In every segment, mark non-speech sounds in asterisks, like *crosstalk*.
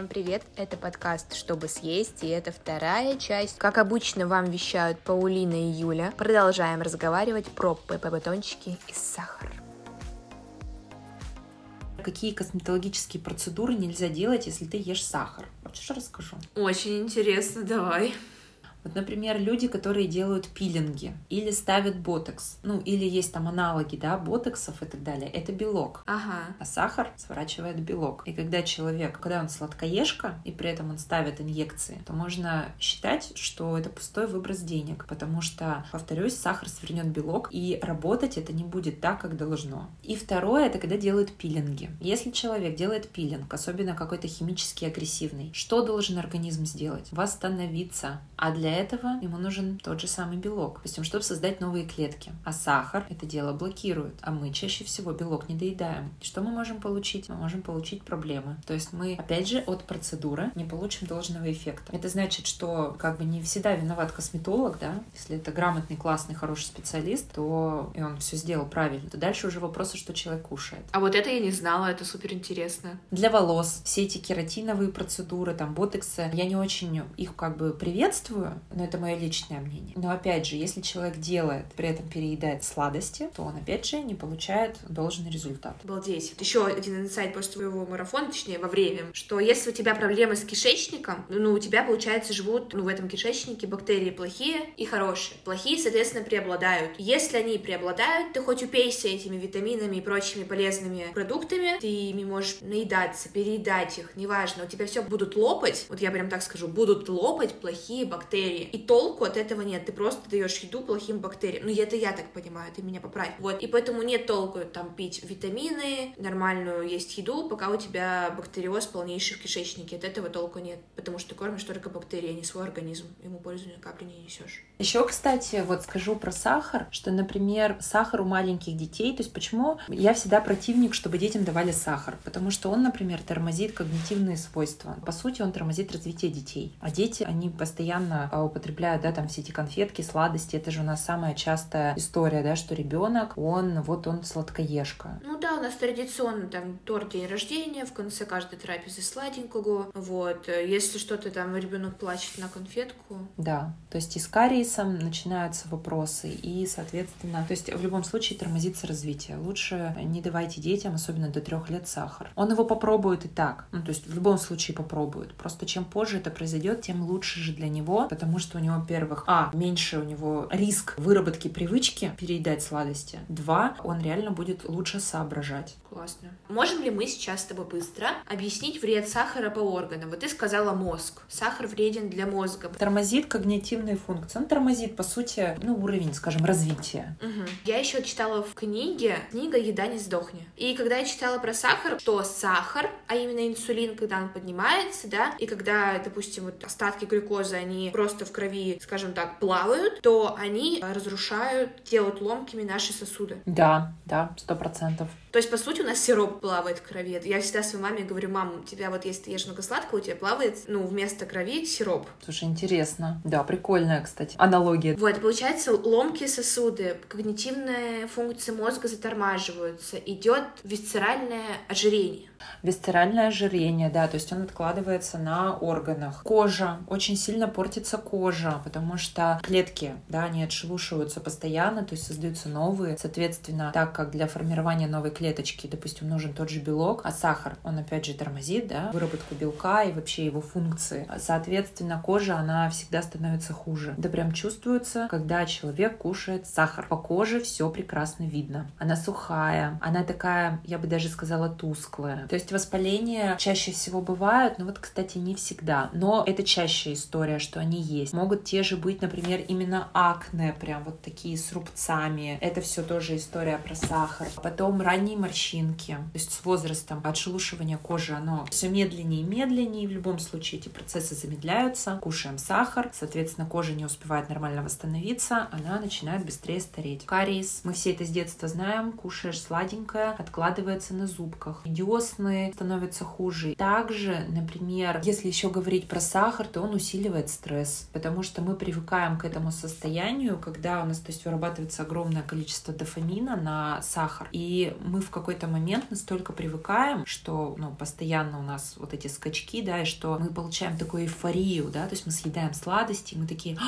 Всем привет! Это подкаст «Чтобы съесть», и это вторая часть. Как обычно, вам вещают Паулина и Юля. Продолжаем разговаривать про ПП-батончики и сахар. Какие косметологические процедуры нельзя делать, если ты ешь сахар? Хочешь, расскажу? Очень интересно, давай. Вот, например, люди, которые делают пилинги или ставят ботокс, ну, или есть там аналоги, да, ботоксов и так далее, это белок. Ага. А сахар сворачивает белок. И когда человек, когда он сладкоежка, и при этом он ставит инъекции, то можно считать, что это пустой выброс денег, потому что, повторюсь, сахар свернет белок, и работать это не будет так, как должно. И второе, это когда делают пилинги. Если человек делает пилинг, особенно какой-то химически агрессивный, что должен организм сделать? Восстановиться. А для этого ему нужен тот же самый белок, допустим, чтобы создать новые клетки. А сахар это дело блокирует, а мы чаще всего белок не доедаем. Что мы можем получить? Мы можем получить проблемы. То есть мы, опять же, от процедуры не получим должного эффекта. Это значит, что как бы не всегда виноват косметолог, да, если это грамотный, классный, хороший специалист, то и он все сделал правильно, то дальше уже вопросы, что человек кушает. А вот это я не знала, это супер интересно. Для волос все эти кератиновые процедуры, там, ботексы, я не очень их как бы приветствую, но это мое личное мнение. Но опять же, если человек делает, при этом переедает сладости, то он опять же не получает должный результат. Обалдеть. Еще один инсайт после твоего марафона, точнее, во время, что если у тебя проблемы с кишечником, ну, у тебя, получается, живут ну, в этом кишечнике бактерии плохие и хорошие. Плохие, соответственно, преобладают. Если они преобладают, ты хоть упейся этими витаминами и прочими полезными продуктами, ты ими можешь наедаться, переедать их, неважно, у тебя все будут лопать, вот я прям так скажу, будут лопать плохие бактерии бактерии. И толку от этого нет, ты просто даешь еду плохим бактериям. Ну, это я так понимаю, ты меня поправь. Вот, и поэтому нет толку там пить витамины, нормальную есть еду, пока у тебя бактериоз полнейший в кишечнике. От этого толку нет, потому что ты кормишь только бактерии, а не свой организм. Ему пользу ни капли не несешь. Еще, кстати, вот скажу про сахар, что, например, сахар у маленьких детей, то есть почему я всегда противник, чтобы детям давали сахар, потому что он, например, тормозит когнитивные свойства. По сути, он тормозит развитие детей. А дети, они постоянно а, употребляют, да, там все эти конфетки, сладости. Это же у нас самая частая история, да, что ребенок, он, вот он сладкоежка. Ну да, у нас традиционно там торт день рождения, в конце каждой трапезы сладенького. Вот, если что-то там ребенок плачет на конфетку. Да, то есть и с кариесом начинаются вопросы, и, соответственно, то есть в любом случае тормозится развитие. Лучше не давайте детям, особенно до трех лет, сахар. Он его попробует и так, ну, то есть в любом случае попробует. Просто чем позже это произойдет, тем лучше же для него, потому что у него, во-первых, а, меньше у него риск выработки привычки переедать сладости. Два, он реально будет лучше соображать. Классно. Можем ли мы сейчас с тобой быстро объяснить вред сахара по органам? Вот ты сказала мозг. Сахар вреден для мозга. Тормозит когнитивные функции. Он тормозит, по сути, ну, уровень, скажем, развития. Угу. Я еще читала в книге книга «Еда не сдохни». И когда я читала про сахар, что сахар, а именно инсулин, когда он поднимается, да, и когда, допустим, вот остатки глюкозы, они просто в крови, скажем так, плавают, то они разрушают, делают ломкими наши сосуды. Да, да, сто процентов. То есть, по сути, у нас сироп плавает в крови. Я всегда своей маме говорю, мам, у тебя вот если ты ешь много сладкого, у тебя плавает, ну, вместо крови сироп. Слушай, интересно. Да, прикольная, кстати, аналогия. Вот, получается, ломкие сосуды, когнитивные функции мозга затормаживаются, идет висцеральное ожирение. Висцеральное ожирение, да, то есть он откладывается на органах. Кожа, очень сильно портится кожа, потому что клетки, да, они отшелушиваются постоянно, то есть создаются новые. Соответственно, так как для формирования новой клеточки, допустим, нужен тот же белок, а сахар, он опять же тормозит, да, выработку белка и вообще его функции. Соответственно, кожа, она всегда становится хуже. Это прям чувствуется, когда человек кушает сахар. По коже все прекрасно видно. Она сухая, она такая, я бы даже сказала, тусклая. То есть воспаления чаще всего бывают, но вот, кстати, не всегда. Но это чаще история, что они есть. Могут те же быть, например, именно акне, прям вот такие с рубцами. Это все тоже история про сахар. Потом ранние морщинки. То есть с возрастом отшелушивание кожи, оно все медленнее и медленнее. В любом случае эти процессы замедляются. Кушаем сахар, соответственно, кожа не успевает нормально восстановиться, она начинает быстрее стареть. Кариес, мы все это с детства знаем, кушаешь сладенькое, откладывается на зубках. Идиосно сны становятся хуже. Также, например, если еще говорить про сахар, то он усиливает стресс, потому что мы привыкаем к этому состоянию, когда у нас, то есть, вырабатывается огромное количество дофамина на сахар, и мы в какой-то момент настолько привыкаем, что, ну, постоянно у нас вот эти скачки, да, и что мы получаем такую эйфорию, да, то есть мы съедаем сладости, и мы такие,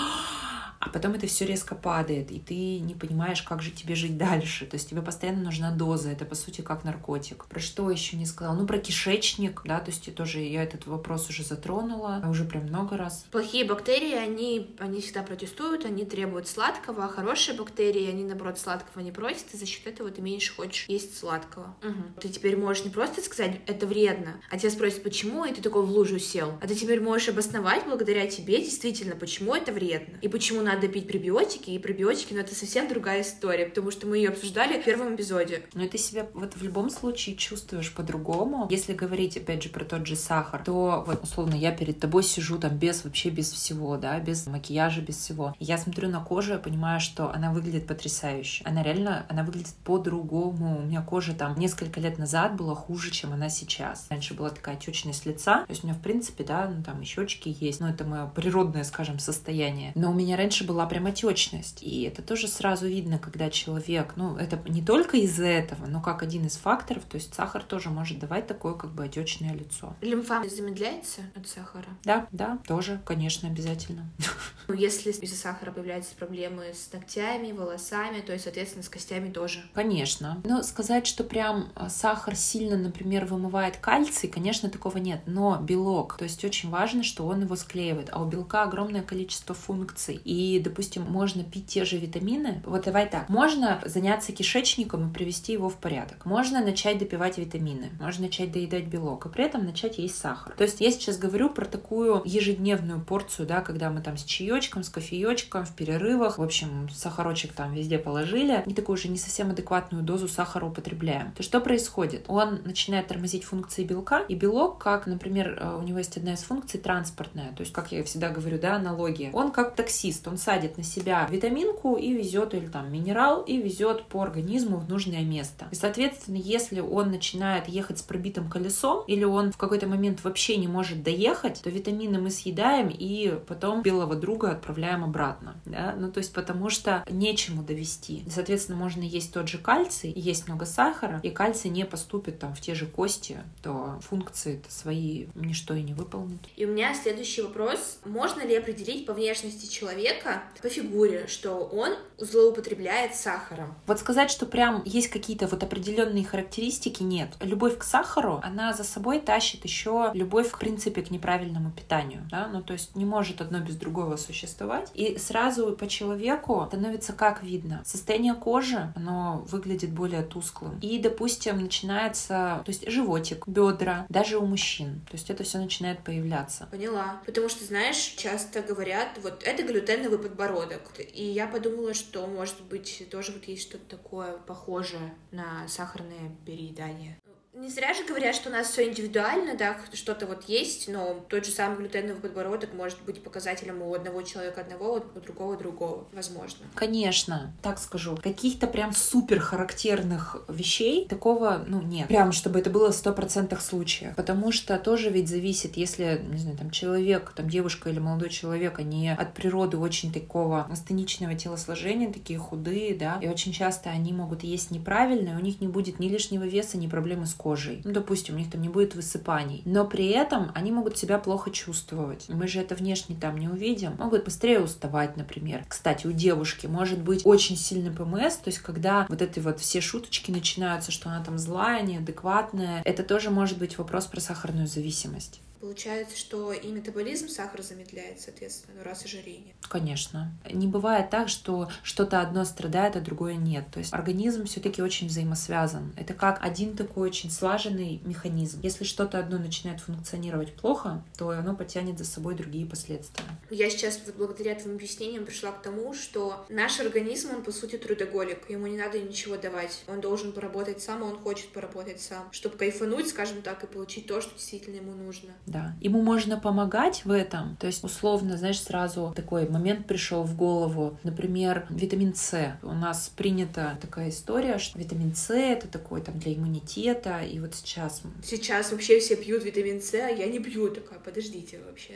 а потом это все резко падает, и ты не понимаешь, как же тебе жить дальше. То есть тебе постоянно нужна доза, это по сути как наркотик. Про что еще не сказала? Ну, про кишечник, да, то есть я тоже я этот вопрос уже затронула, уже прям много раз. Плохие бактерии, они, они всегда протестуют, они требуют сладкого, а хорошие бактерии, они, наоборот, сладкого не просят, и за счет этого ты меньше хочешь есть сладкого. Угу. Ты теперь можешь не просто сказать, это вредно, а тебя спросят, почему, и ты такой в лужу сел. А ты теперь можешь обосновать благодаря тебе действительно, почему это вредно, и почему надо надо пить пребиотики, и пребиотики, но это совсем другая история, потому что мы ее обсуждали в первом эпизоде. Но ты себя вот в любом случае чувствуешь по-другому. Если говорить, опять же, про тот же сахар, то вот, условно, я перед тобой сижу там без, вообще без всего, да, без макияжа, без всего. Я смотрю на кожу, я понимаю, что она выглядит потрясающе. Она реально, она выглядит по-другому. У меня кожа там несколько лет назад была хуже, чем она сейчас. Раньше была такая отечность лица, то есть у меня, в принципе, да, ну там и щечки есть, но это мое природное, скажем, состояние. Но у меня раньше была прям отечность. И это тоже сразу видно, когда человек, ну, это не только из-за этого, но как один из факторов, то есть сахар тоже может давать такое как бы отечное лицо. Лимфа замедляется от сахара? Да, да, тоже, конечно, обязательно. *laughs* Ну, если из-за сахара появляются проблемы с ногтями, волосами, то есть, соответственно, с костями тоже. Конечно. Но сказать, что прям а, сахар сильно, например, вымывает кальций, конечно, такого нет. Но белок, то есть очень важно, что он его склеивает. А у белка огромное количество функций. И допустим, можно пить те же витамины. Вот давай так. Можно заняться кишечником и привести его в порядок. Можно начать допивать витамины. Можно начать доедать белок. И при этом начать есть сахар. То есть я сейчас говорю про такую ежедневную порцию, да, когда мы там с чаечком, с кофеечком, в перерывах, в общем, сахарочек там везде положили, и такую уже не совсем адекватную дозу сахара употребляем. То что происходит? Он начинает тормозить функции белка, и белок, как, например, э, у него есть одна из функций транспортная, то есть, как я всегда говорю, да, аналогия. Он как таксист, он садит садит на себя витаминку и везет, или там минерал, и везет по организму в нужное место. И, соответственно, если он начинает ехать с пробитым колесом, или он в какой-то момент вообще не может доехать, то витамины мы съедаем и потом белого друга отправляем обратно. Да? Ну, то есть потому что нечему довести. Соответственно, можно есть тот же кальций, есть много сахара, и кальций не поступит там в те же кости, то функции -то свои ничто и не выполнит. И у меня следующий вопрос. Можно ли определить по внешности человека, по фигуре, что он злоупотребляет сахаром. Вот сказать, что прям есть какие-то вот определенные характеристики, нет. Любовь к сахару, она за собой тащит еще любовь, в принципе, к неправильному питанию, да, ну то есть не может одно без другого существовать. И сразу по человеку становится как видно. Состояние кожи, оно выглядит более тусклым. И, допустим, начинается, то есть животик, бедра, даже у мужчин. То есть это все начинает появляться. Поняла. Потому что, знаешь, часто говорят, вот это глютеновый подбор подбородок. И я подумала, что, может быть, тоже вот есть что-то такое похожее на сахарное переедание. Не зря же говорят, что у нас все индивидуально, да, что-то вот есть, но тот же самый глютеновый подбородок может быть показателем у одного человека одного, у другого другого, возможно. Конечно, так скажу. Каких-то прям супер характерных вещей такого, ну, нет. Прям, чтобы это было в сто процентах случаев. Потому что тоже ведь зависит, если, не знаю, там человек, там девушка или молодой человек, они от природы очень такого астеничного телосложения, такие худые, да, и очень часто они могут есть неправильно, и у них не будет ни лишнего веса, ни проблемы с кожей. Ну, допустим, у них там не будет высыпаний. Но при этом они могут себя плохо чувствовать. Мы же это внешне там не увидим. Могут быстрее уставать, например. Кстати, у девушки может быть очень сильный ПМС, то есть когда вот эти вот все шуточки начинаются, что она там злая, неадекватная, это тоже может быть вопрос про сахарную зависимость. Получается, что и метаболизм сахара замедляет, соответственно, ну, раз ожирение. Конечно. Не бывает так, что что-то одно страдает, а другое нет. То есть организм все-таки очень взаимосвязан. Это как один такой очень слаженный механизм. Если что-то одно начинает функционировать плохо, то оно потянет за собой другие последствия. Я сейчас вот благодаря твоим объяснениям пришла к тому, что наш организм, он по сути трудоголик. Ему не надо ничего давать. Он должен поработать сам, а он хочет поработать сам, чтобы кайфануть, скажем так, и получить то, что действительно ему нужно. Да. Ему можно помогать в этом, то есть условно, знаешь, сразу такой момент пришел в голову, например, витамин С. У нас принята такая история, что витамин С это такой там для иммунитета, и вот сейчас... Сейчас вообще все пьют витамин С, а я не пью. Такая, подождите, вообще,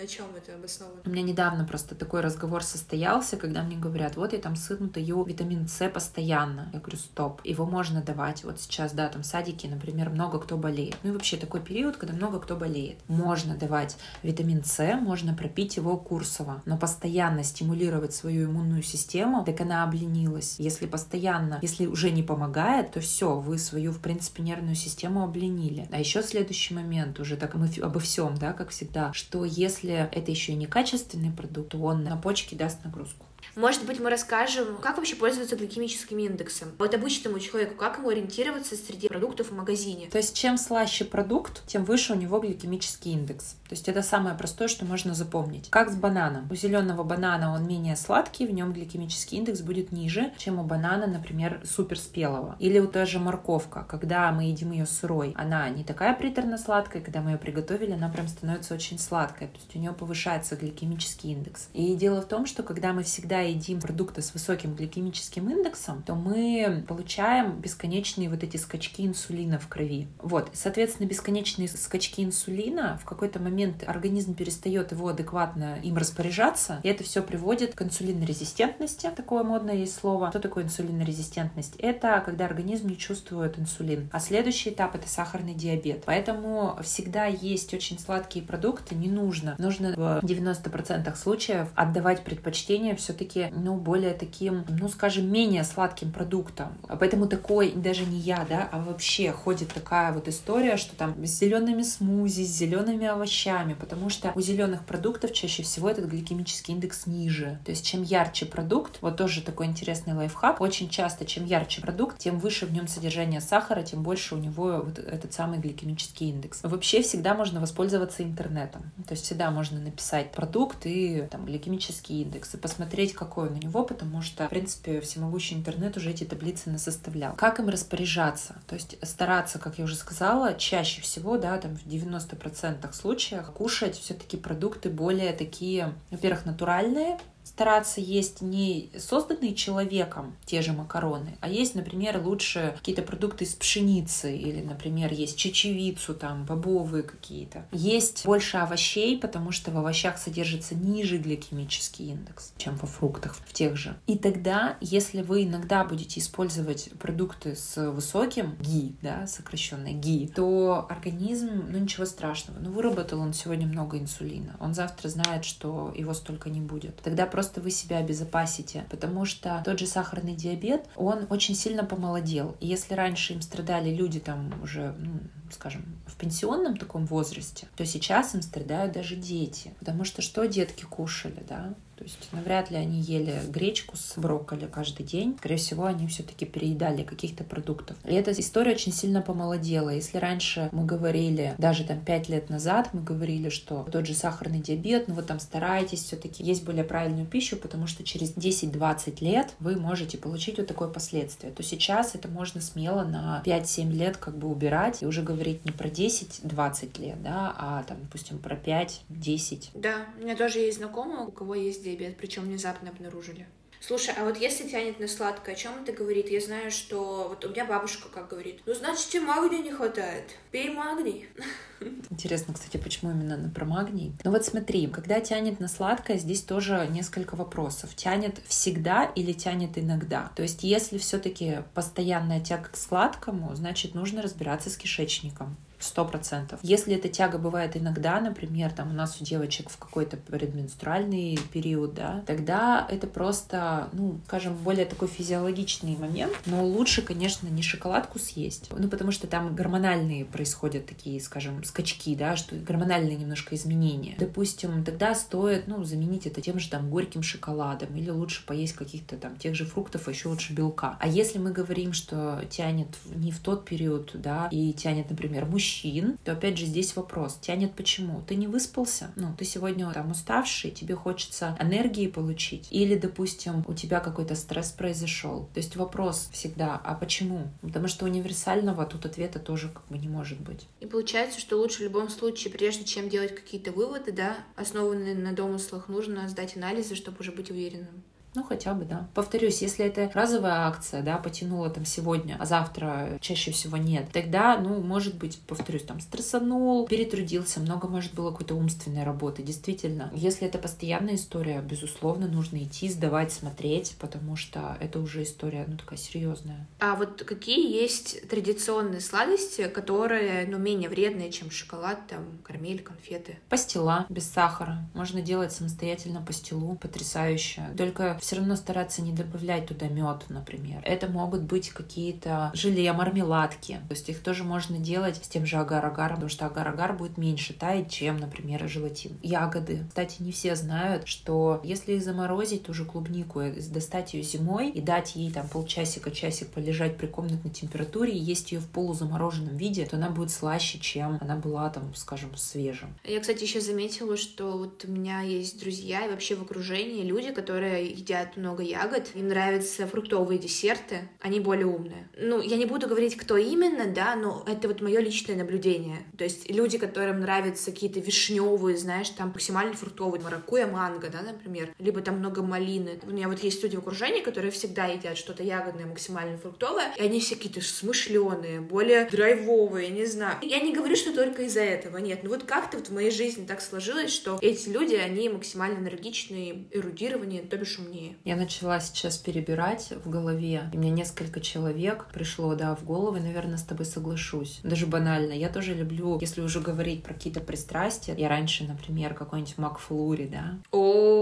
на чем это обосновано? У меня недавно просто такой разговор состоялся, когда мне говорят, вот я там сыну даю витамин С постоянно. Я говорю, стоп, его можно давать. Вот сейчас, да, там садики, например, много кто болеет. Ну и вообще такой период, когда много кто болеет. Можно давать витамин С, можно пропить его курсово, но постоянно стимулировать свою иммунную систему, так она обленилась. Если постоянно, если уже не помогает, то все, вы свою, в принципе, нервную систему обленили. А еще следующий момент, уже так мы обо всем, да, как всегда, что если это еще и не качественный продукт, то он на почки даст нагрузку. Может быть, мы расскажем, как вообще пользоваться гликемическим индексом. Вот обычному человеку, как ему ориентироваться среди продуктов в магазине. То есть, чем слаще продукт, тем выше у него гликемический индекс. То есть, это самое простое, что можно запомнить. Как с бананом. У зеленого банана он менее сладкий, в нем гликемический индекс будет ниже, чем у банана, например, суперспелого. Или у той же морковка. Когда мы едим ее сырой, она не такая приторно-сладкая, когда мы ее приготовили, она прям становится очень сладкая. То есть, у нее повышается гликемический индекс. И дело в том, что когда мы всегда едим продукты с высоким гликемическим индексом, то мы получаем бесконечные вот эти скачки инсулина в крови. Вот, соответственно, бесконечные скачки инсулина, в какой-то момент организм перестает его адекватно им распоряжаться, и это все приводит к инсулинорезистентности, такое модное есть слово. Что такое инсулинорезистентность? Это когда организм не чувствует инсулин. А следующий этап — это сахарный диабет. Поэтому всегда есть очень сладкие продукты, не нужно. Нужно в 90% случаев отдавать предпочтение все-таки все-таки, ну, более таким, ну, скажем, менее сладким продуктом. Поэтому такой, даже не я, да, а вообще ходит такая вот история, что там с зелеными смузи, с зелеными овощами, потому что у зеленых продуктов чаще всего этот гликемический индекс ниже. То есть чем ярче продукт, вот тоже такой интересный лайфхак, очень часто чем ярче продукт, тем выше в нем содержание сахара, тем больше у него вот этот самый гликемический индекс. Вообще всегда можно воспользоваться интернетом. То есть всегда можно написать продукт и там гликемический индекс и посмотреть, какой он у него, потому что, в принципе, всемогущий интернет уже эти таблицы насоставлял. Как им распоряжаться? То есть стараться, как я уже сказала, чаще всего, да, там в 90% случаев кушать все-таки продукты более такие, во-первых, натуральные, стараться есть не созданные человеком те же макароны, а есть, например, лучше какие-то продукты из пшеницы или, например, есть чечевицу, там, бобовые какие-то. Есть больше овощей, потому что в овощах содержится ниже гликемический индекс, чем во фруктах в тех же. И тогда, если вы иногда будете использовать продукты с высоким ГИ, да, сокращенное ГИ, то организм, ну ничего страшного, ну выработал он сегодня много инсулина, он завтра знает, что его столько не будет. Тогда просто вы себя обезопасите, потому что тот же сахарный диабет, он очень сильно помолодел. И если раньше им страдали люди там уже, ну, скажем, в пенсионном таком возрасте, то сейчас им страдают даже дети. Потому что что детки кушали, да? То есть навряд ли они ели гречку с брокколи каждый день. Скорее всего, они все-таки переедали каких-то продуктов. И эта история очень сильно помолодела. Если раньше мы говорили, даже там 5 лет назад мы говорили, что тот же сахарный диабет, ну вы там старайтесь все-таки есть более правильную пищу, потому что через 10-20 лет вы можете получить вот такое последствие. То сейчас это можно смело на 5-7 лет как бы убирать и уже говорить не про 10-20 лет, да, а там, допустим, про 5-10. Да, у меня тоже есть знакомые, у кого есть диабет, причем внезапно обнаружили. Слушай, а вот если тянет на сладкое, о чем это говорит? Я знаю, что вот у меня бабушка как говорит, ну, значит, тебе магния не хватает. Пей магний. *laughs* Интересно, кстати, почему именно про магний? Ну вот смотри, когда тянет на сладкое, здесь тоже несколько вопросов. Тянет всегда или тянет иногда? То есть, если все-таки постоянная тяга к сладкому, значит, нужно разбираться с кишечником сто процентов. Если эта тяга бывает иногда, например, там у нас у девочек в какой-то предменструальный период, да, тогда это просто, ну, скажем, более такой физиологичный момент, но лучше, конечно, не шоколадку съесть, ну, потому что там гормональные происходят такие, скажем, скачки, да, что гормональные немножко изменения. Допустим, тогда стоит, ну, заменить это тем же там горьким шоколадом или лучше поесть каких-то там тех же фруктов, а еще лучше белка. А если мы говорим, что тянет не в тот период, да, и тянет, например, мужчина, мужчин, то опять же здесь вопрос, тянет почему? Ты не выспался? Ну, ты сегодня там уставший, тебе хочется энергии получить? Или, допустим, у тебя какой-то стресс произошел? То есть вопрос всегда, а почему? Потому что универсального тут ответа тоже как бы не может быть. И получается, что лучше в любом случае, прежде чем делать какие-то выводы, да, основанные на домыслах, нужно сдать анализы, чтобы уже быть уверенным. Ну, хотя бы, да. Повторюсь, если это разовая акция, да, потянула там сегодня, а завтра чаще всего нет, тогда, ну, может быть, повторюсь, там стрессанул, перетрудился, много, может, было какой-то умственной работы, действительно. Если это постоянная история, безусловно, нужно идти, сдавать, смотреть, потому что это уже история, ну, такая серьезная. А вот какие есть традиционные сладости, которые, ну, менее вредные, чем шоколад, там, кармель, конфеты? Пастила без сахара. Можно делать самостоятельно пастилу, потрясающе. Только все равно стараться не добавлять туда мед, например. Это могут быть какие-то желе, мармеладки. То есть их тоже можно делать с тем же агар-агаром, потому что агар-агар будет меньше таять, чем, например, желатин. Ягоды. Кстати, не все знают, что если заморозить ту же клубнику, э, достать ее зимой и дать ей там полчасика, часик полежать при комнатной температуре и есть ее в полузамороженном виде, то она будет слаще, чем она была там, скажем, свежим. Я, кстати, еще заметила, что вот у меня есть друзья и вообще в окружении люди, которые едят едят много ягод, им нравятся фруктовые десерты, они более умные. Ну, я не буду говорить, кто именно, да, но это вот мое личное наблюдение. То есть люди, которым нравятся какие-то вишневые, знаешь, там максимально фруктовые, маракуя, манго, да, например, либо там много малины. У меня вот есть люди в окружении, которые всегда едят что-то ягодное, максимально фруктовое, и они все какие-то смышленые, более драйвовые, не знаю. Я не говорю, что только из-за этого, нет. Ну вот как-то вот в моей жизни так сложилось, что эти люди, они максимально энергичные, эрудированные, то бишь умнее сложнее. Я начала сейчас перебирать в голове, и мне несколько человек пришло, да, в голову, и, наверное, с тобой соглашусь. Даже банально. Я тоже люблю, если уже говорить про какие-то пристрастия, я раньше, например, какой-нибудь Макфлури, да. О,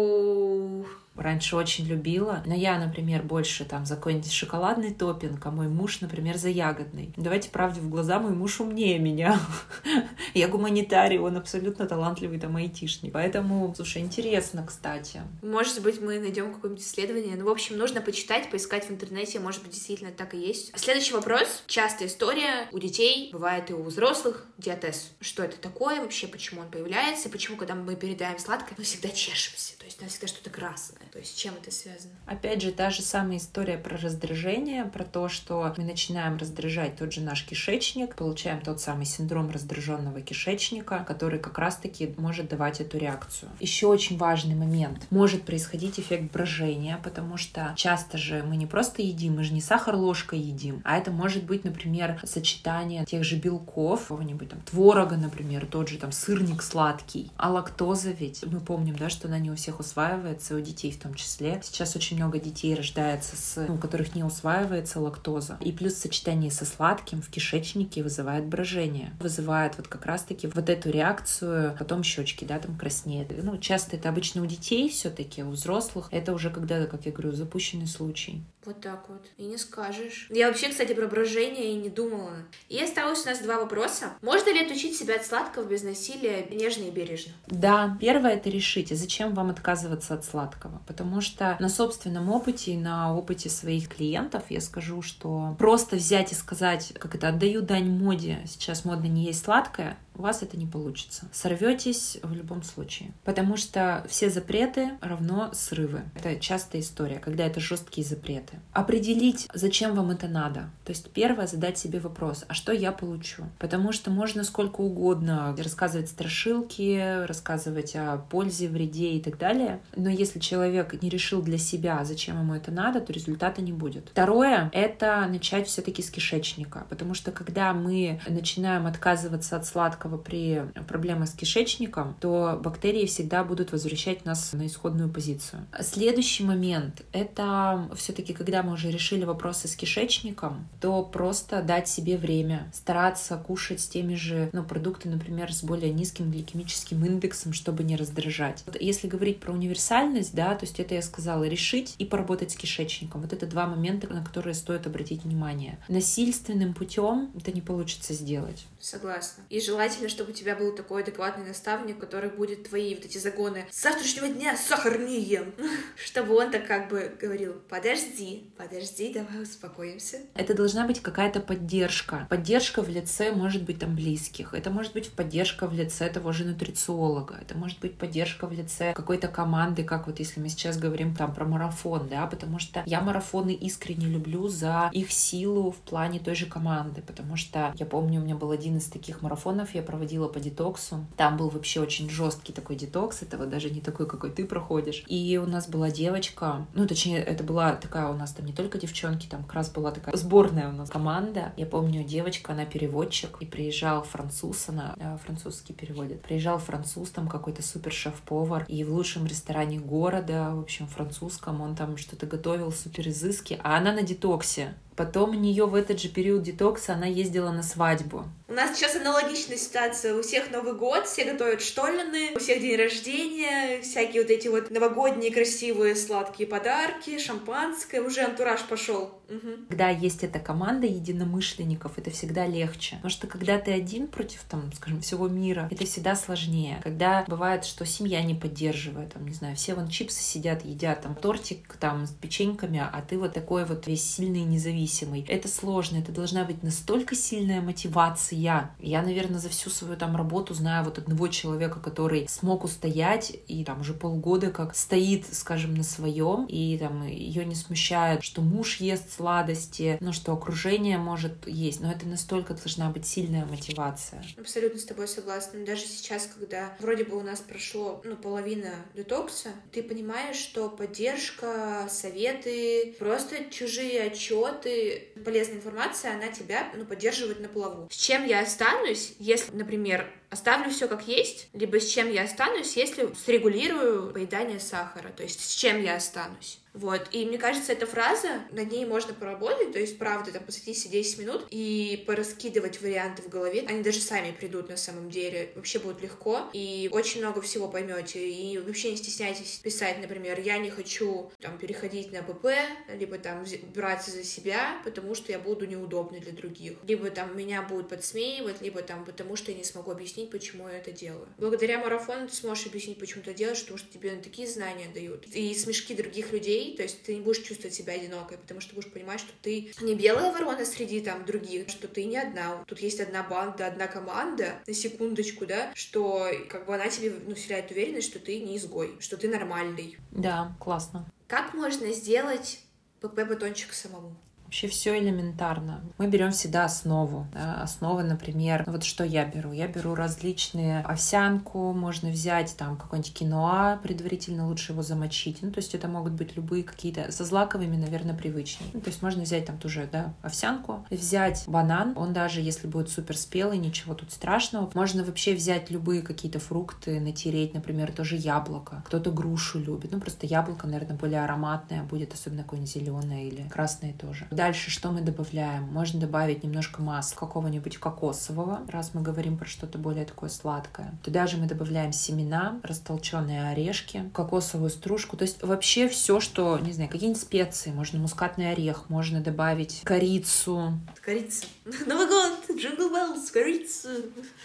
раньше очень любила. Но я, например, больше там за какой-нибудь шоколадный топинг, а мой муж, например, за ягодный. Давайте правде в глаза, мой муж умнее меня. *laughs* я гуманитарий, он абсолютно талантливый там айтишник. Поэтому, слушай, интересно, кстати. Может быть, мы найдем какое-нибудь исследование. Ну, в общем, нужно почитать, поискать в интернете, может быть, действительно так и есть. Следующий вопрос. Частая история у детей, бывает и у взрослых, диатез. Что это такое вообще, почему он появляется, почему, когда мы передаем сладкое, мы всегда чешемся, то есть у нас всегда что-то красное. То есть чем это связано? Опять же, та же самая история про раздражение, про то, что мы начинаем раздражать тот же наш кишечник, получаем тот самый синдром раздраженного кишечника, который как раз-таки может давать эту реакцию. Еще очень важный момент. Может происходить эффект брожения, потому что часто же мы не просто едим, мы же не сахар ложкой едим, а это может быть, например, сочетание тех же белков, какого-нибудь там творога, например, тот же там сырник сладкий. А лактоза ведь, мы помним, да, что она не у всех усваивается, у детей в том числе. Сейчас очень много детей рождается, с, ну, у которых не усваивается лактоза. И плюс сочетание со сладким в кишечнике вызывает брожение. Вызывает вот как раз-таки вот эту реакцию, потом щечки, да, там краснеют. Ну, часто это обычно у детей все-таки, у взрослых это уже когда, как я говорю, запущенный случай. Вот так вот. И не скажешь. Я вообще, кстати, про брожение и не думала. И осталось у нас два вопроса. Можно ли отучить себя от сладкого без насилия нежно и бережно? Да. Первое — это решите, зачем вам отказываться от сладкого. Потому что на собственном опыте и на опыте своих клиентов я скажу, что просто взять и сказать, как это, отдаю дань моде, сейчас модно не есть сладкое, у вас это не получится. Сорветесь в любом случае. Потому что все запреты равно срывы. Это частая история, когда это жесткие запреты. Определить, зачем вам это надо. То есть первое, задать себе вопрос, а что я получу? Потому что можно сколько угодно рассказывать страшилки, рассказывать о пользе, вреде и так далее. Но если человек не решил для себя, зачем ему это надо, то результата не будет. Второе — это начать все-таки с кишечника. Потому что когда мы начинаем отказываться от сладкого одинаково при проблемах с кишечником, то бактерии всегда будут возвращать нас на исходную позицию. Следующий момент — это все-таки, когда мы уже решили вопросы с кишечником, то просто дать себе время, стараться кушать теми же ну, продукты, например, с более низким гликемическим индексом, чтобы не раздражать. Вот если говорить про универсальность, да, то есть это я сказала, решить и поработать с кишечником. Вот это два момента, на которые стоит обратить внимание. Насильственным путем это не получится сделать. Согласна. И желательно желательно, чтобы у тебя был такой адекватный наставник, который будет твои вот эти загоны с завтрашнего дня сахар не ем. Чтобы он так как бы говорил, подожди, подожди, давай успокоимся. Это должна быть какая-то поддержка. Поддержка в лице может быть там близких. Это может быть поддержка в лице того же нутрициолога. Это может быть поддержка в лице какой-то команды, как вот если мы сейчас говорим там про марафон, да, потому что я марафоны искренне люблю за их силу в плане той же команды, потому что я помню, у меня был один из таких марафонов, я проводила по детоксу. Там был вообще очень жесткий такой детокс, это вот даже не такой, какой ты проходишь. И у нас была девочка, ну, точнее, это была такая у нас там не только девчонки, там как раз была такая сборная у нас команда. Я помню, девочка, она переводчик, и приезжал француз, она э, французский переводит. Приезжал француз, там какой-то супер шеф-повар, и в лучшем ресторане города, в общем, французском, он там что-то готовил супер изыски, а она на детоксе. Потом у нее в этот же период детокса она ездила на свадьбу. Нас сейчас аналогичная ситуация. У всех Новый год, все готовят штоллены, у всех день рождения, всякие вот эти вот новогодние красивые сладкие подарки, шампанское. Уже антураж пошел. Угу. Когда есть эта команда единомышленников, это всегда легче. Потому что когда ты один против, там, скажем, всего мира, это всегда сложнее. Когда бывает, что семья не поддерживает, там, не знаю, все вон чипсы сидят, едят там тортик там с печеньками, а ты вот такой вот весь сильный и независимый зависимый. Это сложно, это должна быть настолько сильная мотивация. Я, наверное, за всю свою там работу знаю вот одного человека, который смог устоять и там уже полгода как стоит, скажем, на своем, и там ее не смущает, что муж ест сладости, ну что окружение может есть, но это настолько должна быть сильная мотивация. Абсолютно с тобой согласна. Даже сейчас, когда вроде бы у нас прошло, ну, половина детокса, ты понимаешь, что поддержка, советы, просто чужие отчеты, полезная информация, она тебя ну, поддерживает на плаву. С чем я останусь, если, например, оставлю все как есть, либо с чем я останусь, если срегулирую поедание сахара, то есть с чем я останусь. Вот, и мне кажется, эта фраза, над ней можно поработать, то есть, правда, там, посвятить себе 10 минут и пораскидывать варианты в голове, они даже сами придут на самом деле, вообще будет легко, и очень много всего поймете, и вообще не стесняйтесь писать, например, я не хочу, там, переходить на ПП, либо, там, браться за себя, потому что я буду неудобной для других, либо, там, меня будут подсмеивать, либо, там, потому что я не смогу объяснить объяснить, почему я это делаю. Благодаря марафону ты сможешь объяснить, почему ты делаешь, потому что тебе такие знания дают. И смешки других людей, то есть ты не будешь чувствовать себя одинокой, потому что будешь понимать, что ты не белая ворона среди там других, что ты не одна. Тут есть одна банда, одна команда, на секундочку, да, что как бы она тебе ну, вселяет уверенность, что ты не изгой, что ты нормальный. Да, классно. Как можно сделать ПП-батончик самому? Вообще все элементарно. Мы берем всегда основу. Основа, например, вот что я беру. Я беру различные овсянку, можно взять там какой-нибудь киноа, предварительно лучше его замочить. Ну, то есть это могут быть любые какие-то, со злаковыми, наверное, привычнее. Ну, то есть можно взять там тоже, да, овсянку, взять банан, он даже если будет супер спелый, ничего тут страшного. Можно вообще взять любые какие-то фрукты, натереть, например, тоже яблоко. Кто-то грушу любит. Ну, просто яблоко, наверное, более ароматное будет, особенно какое-нибудь зеленое или красное тоже. Дальше что мы добавляем? Можно добавить немножко масла какого-нибудь кокосового, раз мы говорим про что-то более такое сладкое. Туда же мы добавляем семена, растолченные орешки, кокосовую стружку. То есть вообще все, что, не знаю, какие-нибудь специи. Можно мускатный орех, можно добавить корицу. Корица. *laughs* Новый год! Jingle Bells, корицу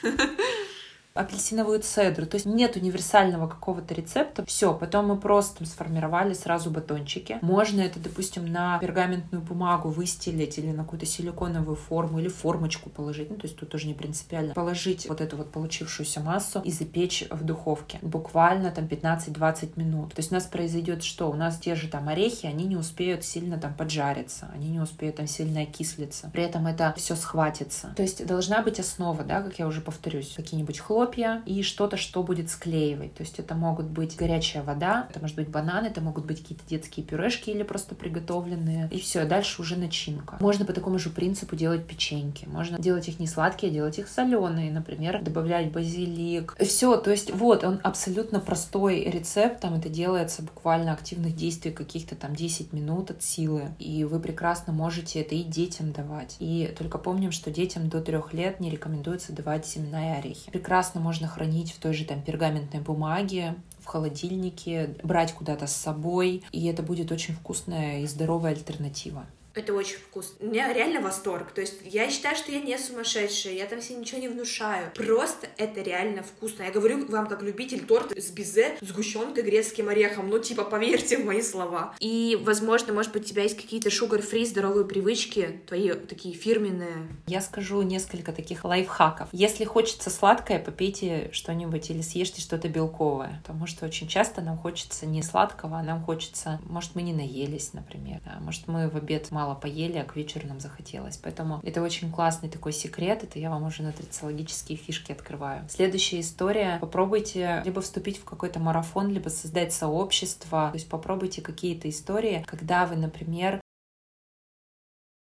*laughs* апельсиновую цедру. То есть нет универсального какого-то рецепта. Все, потом мы просто сформировали сразу батончики. Можно это, допустим, на пергаментную бумагу выстелить или на какую-то силиконовую форму или формочку положить. Ну, то есть тут тоже не принципиально. Положить вот эту вот получившуюся массу и запечь в духовке. Буквально там 15-20 минут. То есть у нас произойдет что? У нас те же там орехи, они не успеют сильно там поджариться, они не успеют там сильно окислиться. При этом это все схватится. То есть должна быть основа, да, как я уже повторюсь, какие-нибудь хлопья, хлопья и что-то, что будет склеивать. То есть это могут быть горячая вода, это может быть бананы, это могут быть какие-то детские пюрешки или просто приготовленные. И все, дальше уже начинка. Можно по такому же принципу делать печеньки. Можно делать их не сладкие, а делать их соленые. Например, добавлять базилик. Все, то есть вот, он абсолютно простой рецепт. Там это делается буквально активных действий каких-то там 10 минут от силы. И вы прекрасно можете это и детям давать. И только помним, что детям до трех лет не рекомендуется давать семена и орехи. Прекрасно прекрасно можно хранить в той же там пергаментной бумаге, в холодильнике, брать куда-то с собой, и это будет очень вкусная и здоровая альтернатива. Это очень вкусно. У меня реально восторг. То есть я считаю, что я не сумасшедшая, я там себе ничего не внушаю. Просто это реально вкусно. Я говорю вам как любитель торта с бизе, сгущенкой, грецким орехом. Ну, типа, поверьте в мои слова. И, возможно, может быть, у тебя есть какие-то шугар-фри здоровые привычки, твои такие фирменные. Я скажу несколько таких лайфхаков. Если хочется сладкое, попейте что-нибудь или съешьте что-то белковое. Потому что очень часто нам хочется не сладкого, а нам хочется, может, мы не наелись, например. Да? Может, мы в обед мало поели, а к вечеру нам захотелось. Поэтому это очень классный такой секрет. Это я вам уже нутрициологические фишки открываю. Следующая история. Попробуйте либо вступить в какой-то марафон, либо создать сообщество. То есть попробуйте какие-то истории, когда вы, например,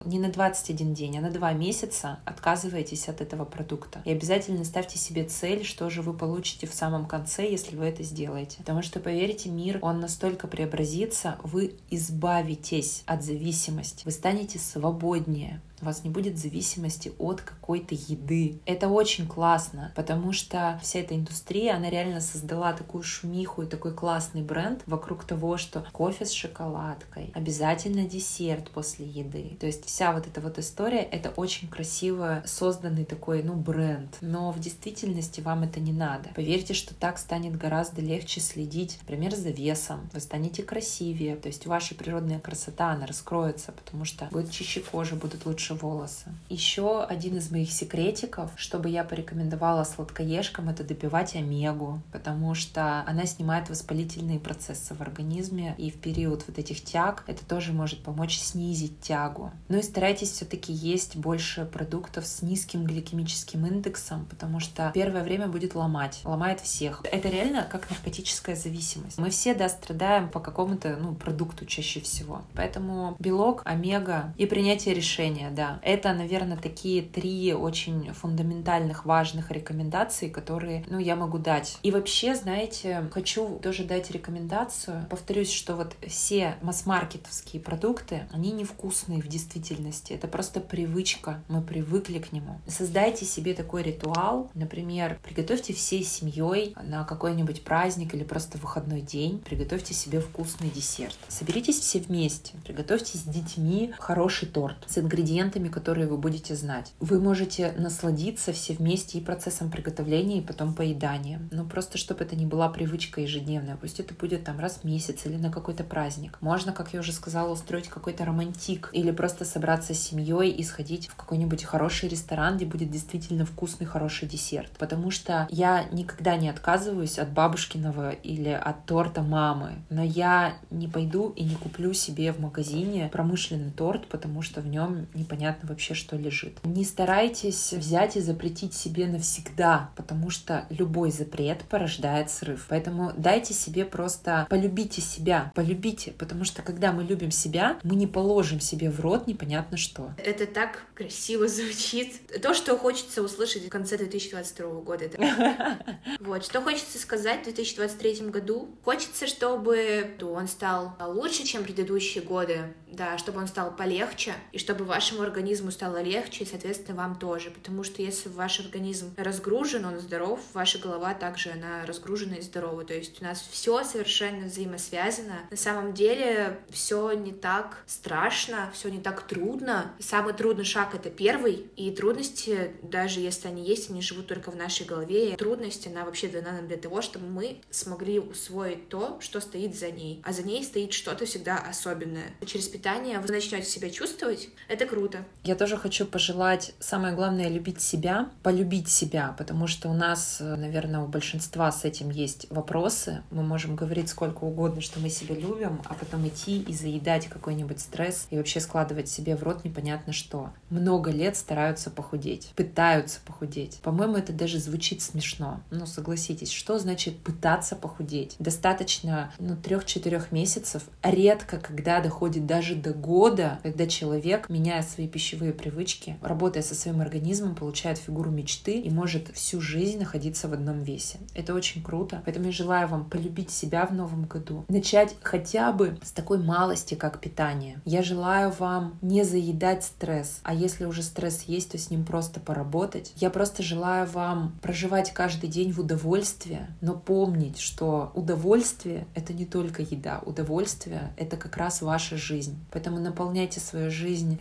не на 21 день, а на 2 месяца отказываетесь от этого продукта. И обязательно ставьте себе цель, что же вы получите в самом конце, если вы это сделаете. Потому что, поверьте, мир, он настолько преобразится, вы избавитесь от зависимости, вы станете свободнее, у вас не будет зависимости от какой-то еды. Это очень классно, потому что вся эта индустрия, она реально создала такую шумиху и такой классный бренд вокруг того, что кофе с шоколадкой, обязательно десерт после еды. То есть вся вот эта вот история, это очень красиво созданный такой, ну, бренд. Но в действительности вам это не надо. Поверьте, что так станет гораздо легче следить, например, за весом. Вы станете красивее, то есть ваша природная красота, она раскроется, потому что будет чище кожа, будут лучше лучше волосы. Еще один из моих секретиков, чтобы я порекомендовала сладкоежкам, это добивать омегу, потому что она снимает воспалительные процессы в организме, и в период вот этих тяг это тоже может помочь снизить тягу. Ну и старайтесь все-таки есть больше продуктов с низким гликемическим индексом, потому что первое время будет ломать, ломает всех. Это реально как наркотическая зависимость. Мы все, да, страдаем по какому-то, ну, продукту чаще всего. Поэтому белок, омега и принятие решения, да. Это, наверное, такие три очень фундаментальных, важных рекомендации, которые, ну, я могу дать. И вообще, знаете, хочу тоже дать рекомендацию. Повторюсь, что вот все масс-маркетовские продукты, они невкусные в действительности. Это просто привычка. Мы привыкли к нему. Создайте себе такой ритуал. Например, приготовьте всей семьей на какой-нибудь праздник или просто выходной день. Приготовьте себе вкусный десерт. Соберитесь все вместе. Приготовьте с детьми хороший торт с ингредиентами ингредиентами, которые вы будете знать. Вы можете насладиться все вместе и процессом приготовления, и потом поеданием. Но просто, чтобы это не была привычка ежедневная. Пусть это будет там раз в месяц или на какой-то праздник. Можно, как я уже сказала, устроить какой-то романтик или просто собраться с семьей и сходить в какой-нибудь хороший ресторан, где будет действительно вкусный, хороший десерт. Потому что я никогда не отказываюсь от бабушкиного или от торта мамы. Но я не пойду и не куплю себе в магазине промышленный торт, потому что в нем непонятно непонятно вообще, что лежит. Не старайтесь взять и запретить себе навсегда, потому что любой запрет порождает срыв. Поэтому дайте себе просто полюбите себя, полюбите, потому что когда мы любим себя, мы не положим себе в рот непонятно что. Это так красиво звучит. То, что хочется услышать в конце 2022 года. *laughs* Вот, что хочется сказать в 2023 году. Хочется, чтобы он стал лучше, чем предыдущие годы, да, чтобы он стал полегче, и чтобы вашему организму стало легче, и, соответственно, вам тоже. Потому что если ваш организм разгружен, он здоров, ваша голова также, она разгружена и здорова. То есть у нас все совершенно взаимосвязано. На самом деле все не так страшно, все не так трудно. Самый трудный шаг — это первый, и трудности, даже если они есть, они живут только в нашей голове. И трудность, она вообще дана нам для того, чтобы мы смогли усвоить то, что стоит за ней. А за ней стоит что-то всегда особенное. Через питание вы начнете себя чувствовать, это круто. Я тоже хочу пожелать, самое главное, любить себя, полюбить себя, потому что у нас, наверное, у большинства с этим есть вопросы. Мы можем говорить сколько угодно, что мы себя любим, а потом идти и заедать какой-нибудь стресс и вообще складывать себе в рот непонятно что. Много лет стараются похудеть, пытаются похудеть. По-моему, это даже звучит смешно. Но согласитесь, что значит пытаться похудеть? Достаточно, ну, трех-четырех месяцев, редко когда доходит даже до года, когда человек, меняя свои пищевые привычки, работая со своим организмом, получает фигуру мечты и может всю жизнь находиться в одном весе. Это очень круто. Поэтому я желаю вам полюбить себя в новом году. Начать хотя бы с такой малости, как питание. Я желаю вам не заедать стресс. А если уже стресс есть, то с ним просто поработать. Я просто желаю вам проживать каждый день в удовольствии, но помнить, что удовольствие — это не только еда. Удовольствие — это как раз ваша жизнь. Поэтому наполняйте свою жизнь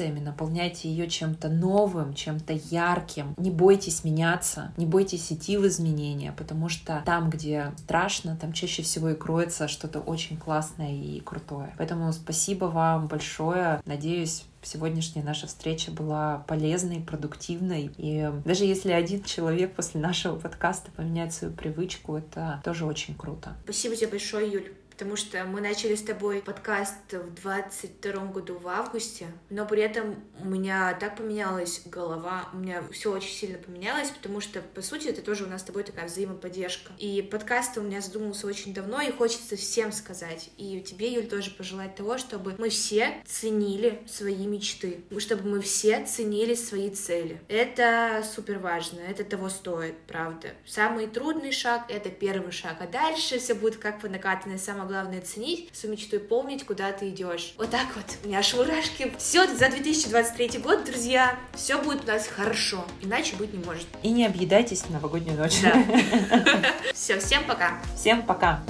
эмоциями, наполняйте ее чем-то новым, чем-то ярким. Не бойтесь меняться, не бойтесь идти в изменения, потому что там, где страшно, там чаще всего и кроется что-то очень классное и крутое. Поэтому спасибо вам большое. Надеюсь, сегодняшняя наша встреча была полезной, продуктивной. И даже если один человек после нашего подкаста поменяет свою привычку, это тоже очень круто. Спасибо тебе большое, Юль потому что мы начали с тобой подкаст в 22 году в августе, но при этом у меня так поменялась голова, у меня все очень сильно поменялось, потому что, по сути, это тоже у нас с тобой такая взаимоподдержка. И подкаст у меня задумался очень давно, и хочется всем сказать, и тебе, Юль, тоже пожелать того, чтобы мы все ценили свои мечты, чтобы мы все ценили свои цели. Это супер важно, это того стоит, правда. Самый трудный шаг — это первый шаг, а дальше все будет как по накатанной. Самое главное ценить свою мечту и помнить, куда ты идешь. Вот так вот. У меня аж мурашки. Все, за 2023 год, друзья, все будет у нас хорошо. Иначе быть не может. И не объедайтесь в новогоднюю ночь. Да. *laughs* Все, всем пока. Всем пока.